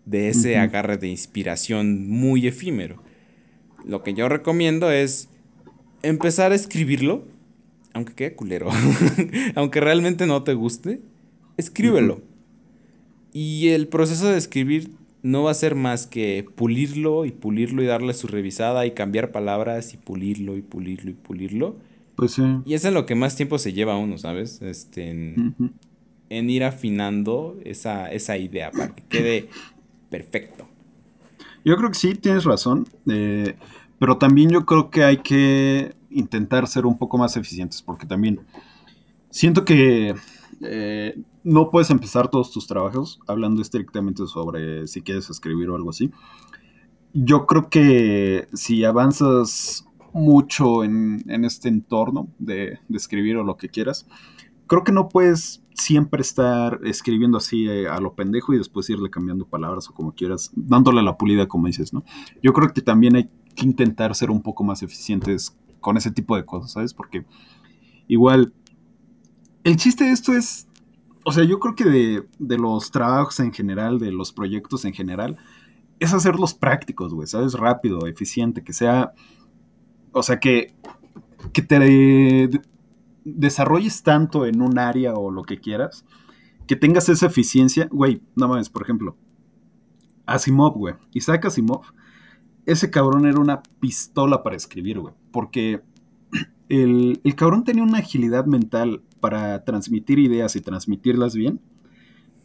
de ese agarre de inspiración muy efímero. Lo que yo recomiendo es empezar a escribirlo, aunque quede culero, aunque realmente no te guste, escríbelo. Y el proceso de escribir no va a ser más que pulirlo y pulirlo y darle su revisada y cambiar palabras y pulirlo y pulirlo y pulirlo. Pues sí. Y es en lo que más tiempo se lleva uno, ¿sabes? Este, en, ir afinando esa, esa idea para que quede perfecto. Yo creo que sí, tienes razón. Eh, pero también yo creo que hay que intentar ser un poco más eficientes, porque también siento que eh, no puedes empezar todos tus trabajos hablando estrictamente sobre si quieres escribir o algo así. Yo creo que si avanzas mucho en, este entorno de, escribir o lo que quieras, creo que no puedes siempre estar escribiendo así eh, a lo pendejo y después irle cambiando palabras o como quieras, dándole la pulida como dices, ¿no? Yo creo que también hay que intentar ser un poco más eficientes con ese tipo de cosas, ¿sabes? Porque igual, el chiste de esto es, o sea, yo creo que de, los trabajos en general, de los proyectos en general, es hacerlos prácticos, güey, ¿sabes? Rápido, eficiente, que sea, o sea, que, que te desarrolles tanto en un área o lo que quieras, que tengas esa eficiencia, güey, no mames, por ejemplo, Asimov, güey, Isaac Asimov ese cabrón era una pistola para escribir, güey. Porque el, cabrón tenía una agilidad mental para transmitir ideas y transmitirlas bien.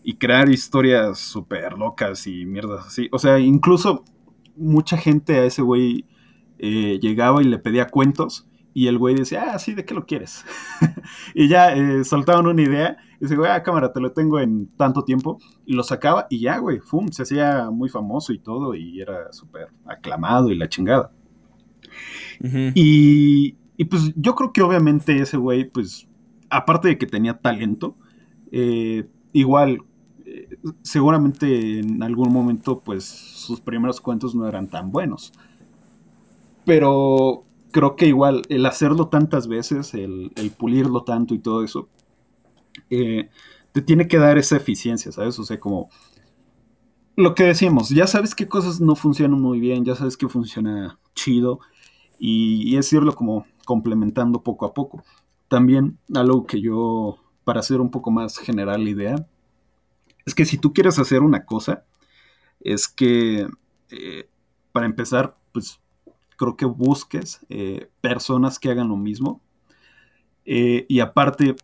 Y crear historias súper locas y mierdas así. O sea, incluso mucha gente a ese güey eh, llegaba y le pedía cuentos. Y el güey decía, ah, sí, ¿de qué lo quieres? y ya eh, soltaban una idea. Y dice, güey, ah, cámara, te lo tengo en tanto tiempo. Y lo sacaba y ya, güey, fum, se hacía muy famoso y todo. Y era súper aclamado y la chingada. y, y, pues yo creo que obviamente ese güey, pues, aparte de que tenía talento, eh, igual, eh, seguramente en algún momento, pues, sus primeros cuentos no eran tan buenos. Pero creo que igual el hacerlo tantas veces, el, pulirlo tanto y todo eso, eh, te tiene que dar esa eficiencia, ¿sabes? O sea, como lo que decíamos, ya sabes qué cosas no funcionan muy bien, ya sabes qué funciona chido y, es irlo como complementando poco a poco. También algo que yo, para hacer un poco más general la idea, es que si tú quieres hacer una cosa, es que eh, para empezar, pues creo que busques eh, personas que hagan lo mismo. Eh, y aparte,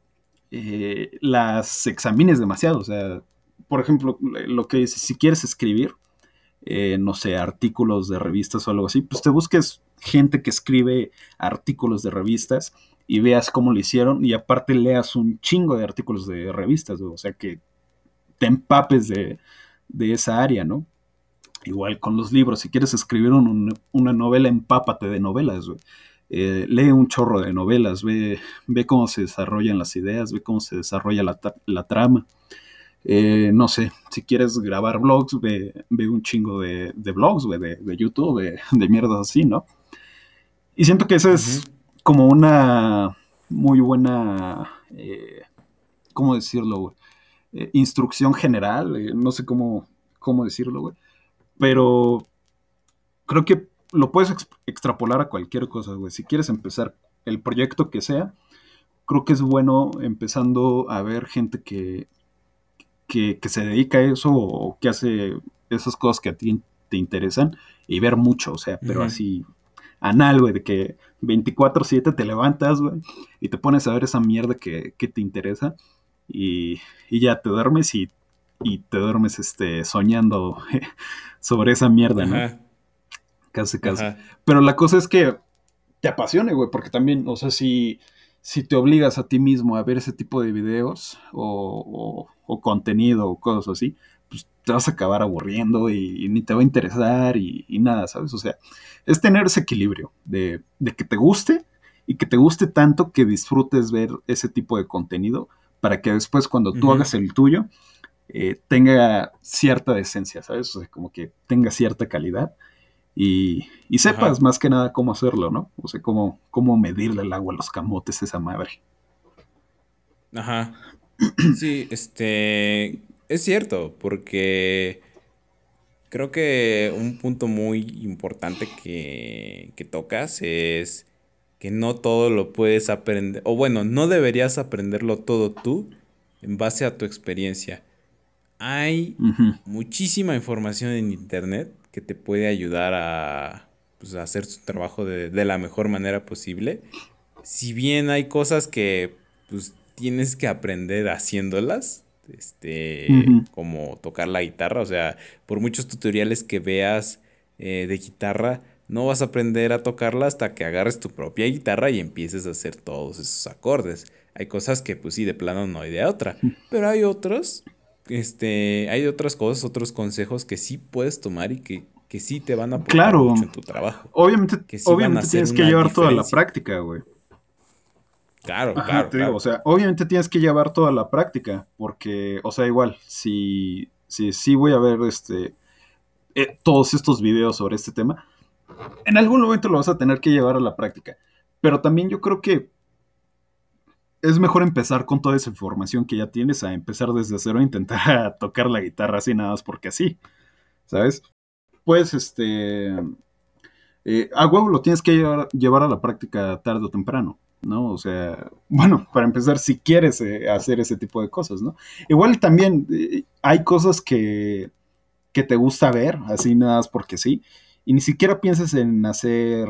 las examines demasiado. O sea, por ejemplo, lo que si quieres escribir, no sé, artículos de revistas o algo así, pues te busques gente que escribe artículos de revistas y veas cómo lo hicieron y aparte leas un chingo de artículos de revistas, o sea que te empapes de, de esa área, ¿no? Igual con los libros, si quieres escribir una novela, empápate de novelas, eh, lee un chorro de novelas, ve, ve cómo se desarrollan las ideas, ve cómo se desarrolla la, trama. Eh, no sé, si quieres grabar blogs, ve, ve un chingo de, blogs, de, YouTube, de, mierdas así, ¿no? Y siento que esa es como una muy buena, eh, ¿cómo decirlo, instrucción general, no sé cómo, cómo decirlo, güey. Pero creo que lo puedes extrapolar a cualquier cosa, güey. Si quieres empezar el proyecto que sea, creo que es bueno empezando a ver gente que, que, se dedica a eso o que hace esas cosas que a ti te interesan y ver mucho, o sea, pero así anal, güey, de que 24/7 te levantas, güey, y te pones a ver esa mierda que, te interesa y, y, ya te duermes y y te duermes este, soñando sobre esa mierda, ¿no? Casi, casi. Pero la cosa es que te apasione, güey, porque también, o sea, si, si te obligas a ti mismo a ver ese tipo de videos o, o, contenido o cosas así, pues, te vas a acabar aburriendo y, ni te va a interesar y, nada, ¿sabes? O sea, es tener ese equilibrio de, que te guste y que te guste tanto que disfrutes ver ese tipo de contenido para que después cuando tú hagas el tuyo eh, tenga cierta decencia, ¿sabes? O sea, como que tenga cierta calidad y, sepas más que nada cómo hacerlo, ¿no? O sea, cómo, cómo medirle el agua a los camotes esa madre. Ajá. Sí, este, es cierto, porque creo que un punto muy importante que, tocas es que no todo lo puedes aprender, o bueno, no deberías aprenderlo todo tú en base a tu experiencia. Hay muchísima información en internet que te puede ayudar a, pues, hacer tu trabajo de, de, la mejor manera posible. Si bien hay cosas que pues, tienes que aprender haciéndolas, este, como tocar la guitarra. O sea, por muchos tutoriales que veas eh, de guitarra, no vas a aprender a tocarla hasta que agarres tu propia guitarra y empieces a hacer todos esos acordes. Hay cosas que, pues sí, de plano no hay de otra. Pero hay otros, este, hay otras cosas, otros consejos que sí puedes tomar y que, que sí te van a aportar mucho en tu trabajo. Obviamente, obviamente tienes que llevar toda la práctica, güey. Claro, claro, o sea, obviamente tienes que llevar toda la práctica, porque, o sea, igual, si, si, si voy a ver este, eh, todos estos videos sobre este tema, en algún momento lo vas a tener que llevar a la práctica. Pero también yo creo que es mejor empezar con toda esa información que ya tienes a empezar desde cero a intentar tocar la guitarra así nada más porque así, ¿sabes? Pues, este, eh, a huevo lo tienes que llevar, llevar a la práctica tarde o temprano. ¿No? O sea, bueno, para empezar, si quieres eh, hacer ese tipo de cosas, ¿no? Igual también eh, hay cosas que, que te gusta ver, así nada más porque sí, y ni siquiera piensas en hacer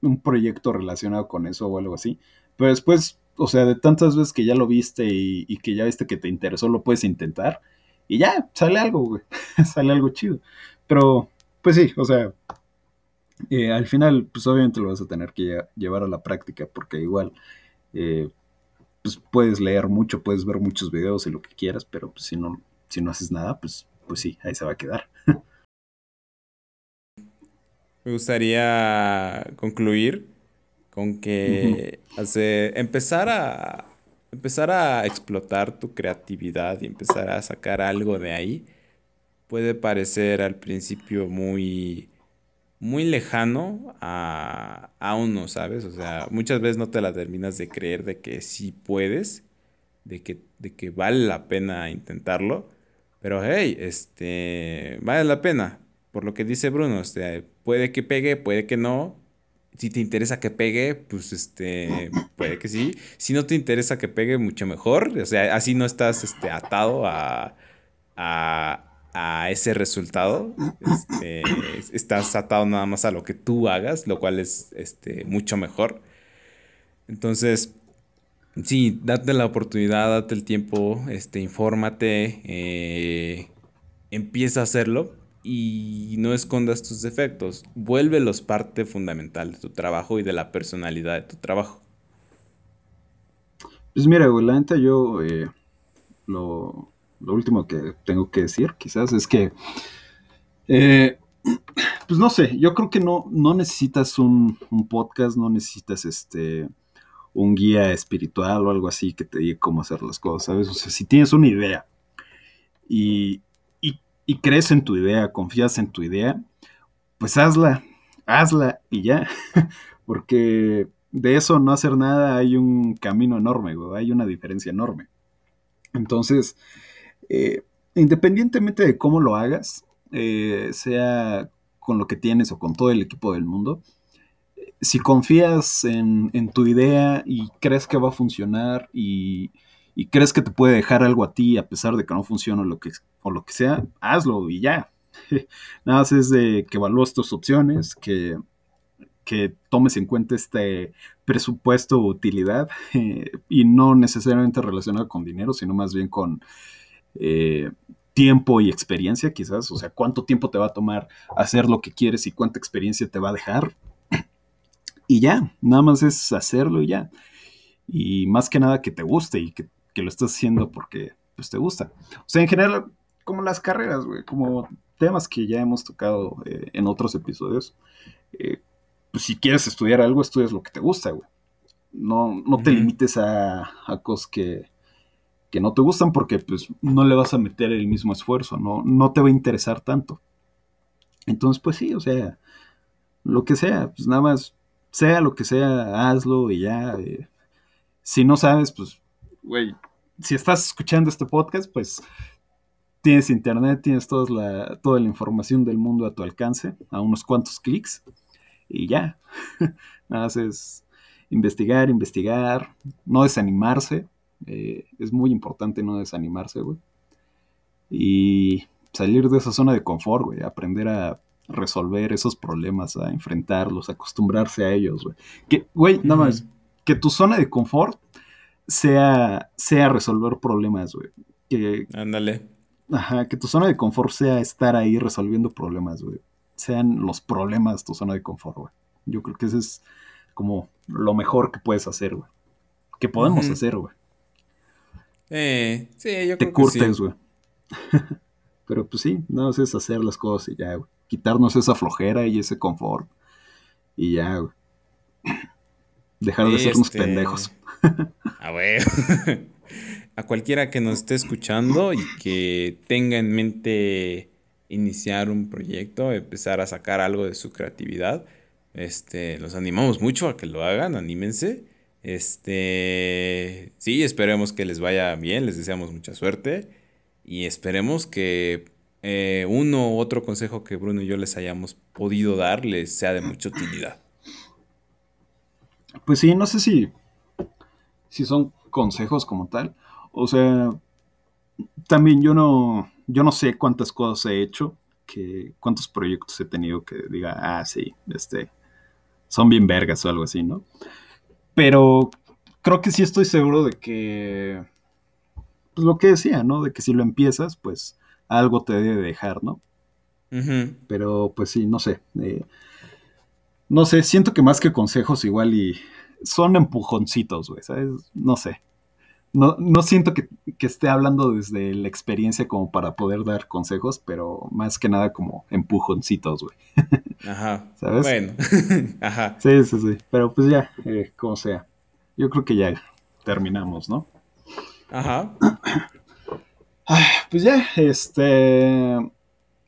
un proyecto relacionado con eso o algo así, pero después, o sea, de tantas veces que ya lo viste y, y que ya viste que te interesó, lo puedes intentar y ya, sale algo, güey, sale algo chido. Pero, pues sí, o sea, eh, al final, pues obviamente lo vas a tener que llevar a la práctica, porque igual, eh, pues puedes leer mucho, puedes ver muchos videos y lo que quieras, pero pues, si no, si no haces nada, pues, pues sí, ahí se va a quedar. Me gustaría concluir con que empezar a empezar a explotar tu creatividad y empezar a sacar algo de ahí puede parecer al principio muy muy lejano a, a uno, ¿sabes? O sea, muchas veces no te la terminas de creer de que sí puedes, de que, de que vale la pena intentarlo, pero hey, este, vale la pena, por lo que dice Bruno, este, puede que pegue, puede que no, si te interesa que pegue, pues este, puede que sí. Si no te interesa que pegue, mucho mejor. O sea, así no estás este, atado a, a, a ese resultado. Este, estás atado nada más a lo que tú hagas, lo cual es este, mucho mejor. Entonces, sí, date la oportunidad, date el tiempo, este, infórmate, eh, empieza a hacerlo y no escondas tus defectos. Vuélvelos parte fundamental de tu trabajo y de la personalidad de tu trabajo. Pues mira, güey, la neta yo eh, lo, lo último que tengo que decir, quizás, es que, eh, pues no sé, yo creo que no, no necesitas un, podcast, no necesitas este un guía espiritual o algo así que te diga cómo hacer las cosas, ¿sabes? O sea, si tienes una idea y, y crees en tu idea, confías en tu idea, pues hazla, hazla y ya, porque de eso no hacer nada hay un camino enorme, hay una diferencia enorme. Entonces, eh, independientemente de cómo lo hagas, eh, sea con lo que tienes o con todo el equipo del mundo, si confías en, tu idea y crees que va a funcionar y, crees que te puede dejar algo a ti a pesar de que no funcione o lo que, o lo que sea, hazlo y ya. Nada más es de que evalúes tus opciones, que, que tomes en cuenta este presupuesto o utilidad y no necesariamente relacionado con dinero, sino más bien con eh, tiempo y experiencia, quizás. O sea, cuánto tiempo te va a tomar hacer lo que quieres y cuánta experiencia te va a dejar. Y ya, nada más es hacerlo y ya. Y más que nada que te guste y que, lo estás haciendo porque pues, te gusta. O sea, en general, como las carreras, güey, como temas que ya hemos tocado eh, en otros episodios. Eh, pues si quieres estudiar algo, estudias lo que te gusta, güey. No, no te limites a, a cosas que, que, no te gustan porque pues no le vas a meter el mismo esfuerzo, no, no te va a interesar tanto. Entonces, pues sí, o sea, lo que sea, pues nada más, sea lo que sea, hazlo y ya. Eh. si no sabes, pues, güey, si estás escuchando este podcast, pues tienes internet, tienes toda la, toda la información del mundo a tu alcance, a unos cuantos clics, y ya. Nada más es investigar, investigar, no desanimarse. Eh, es muy importante no desanimarse, güey. Y salir de esa zona de confort, güey. Aprender a resolver esos problemas, a enfrentarlos, a acostumbrarse a ellos, güey. Que, güey, nada más, que tu zona de confort sea, sea resolver problemas, güey. Que, Ándale. Ajá, que tu zona de confort sea estar ahí resolviendo problemas, güey. Sean los problemas tu zona de confort, güey. Yo creo que ese es como lo mejor que puedes hacer, güey. Que podemos hacer, güey. Eh, sí, yo creo Te curtes, güey. Pero pues sí, no es hacer las cosas y ya, güey. Quitarnos esa flojera y ese confort. Y ya, güey. Dejar de ser unos este, pendejos. A ver. A cualquiera que nos esté escuchando y que tenga en mente iniciar un proyecto, empezar a sacar algo de su creatividad, este, los animamos mucho a que lo hagan, anímense. Este, sí, esperemos que les vaya bien, les deseamos mucha suerte y esperemos que eh, uno u otro consejo que Bruno y yo les hayamos podido dar les sea de mucha utilidad. Pues sí, no sé si, si son consejos como tal. O sea, también yo no, yo no sé cuántas cosas he hecho, que, cuántos proyectos he tenido que diga, ah, sí, este, son bien vergas o algo así, ¿no? Pero creo que sí estoy seguro de que, pues lo que decía, ¿no? De que si lo empiezas, pues algo te debe dejar, ¿no? Pero pues sí, no sé. Eh, no sé, siento que más que consejos igual y son empujoncitos, güey, ¿sabes? No sé. No, no siento que, esté hablando desde la experiencia como para poder dar consejos, pero más que nada como empujoncitos, güey. Ajá. ¿Sabes? Bueno. Ajá. Sí, sí, sí. Pero pues ya, eh, como sea. Yo creo que ya terminamos, ¿no? Ajá. pues ya, este.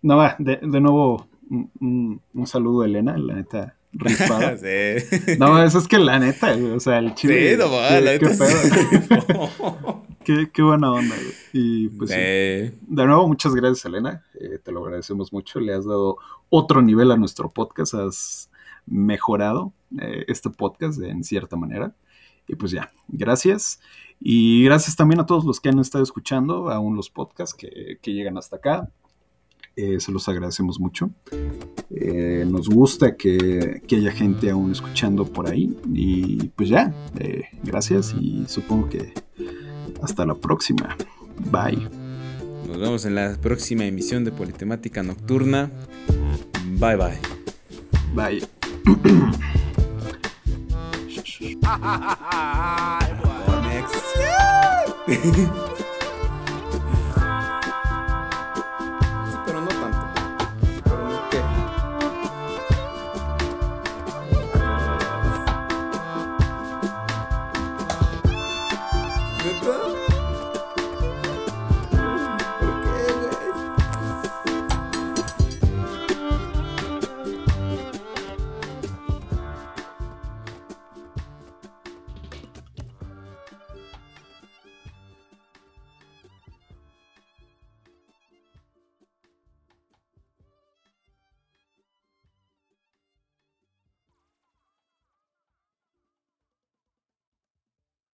No, va, de, nuevo, un, un, saludo a Elena, la neta rifada. No, eso es que la neta, o sea, el chile. Sí, no, qué, la neta. Qué, qué, buena onda. Y pues, de nuevo, muchas gracias, Elena. Eh, te lo agradecemos mucho. Le has dado otro nivel a nuestro podcast. Has mejorado eh, este podcast en cierta manera. Y pues ya, gracias. Y gracias también a todos los que han estado escuchando aún los podcasts que, que llegan hasta acá. Eh, se los agradecemos mucho. Eh, nos gusta que, haya gente aún escuchando por ahí. Y pues ya, eh, gracias y supongo que hasta la próxima. Bye. Nos vemos en la próxima emisión de Politemática Nocturna. Bye bye. Bye.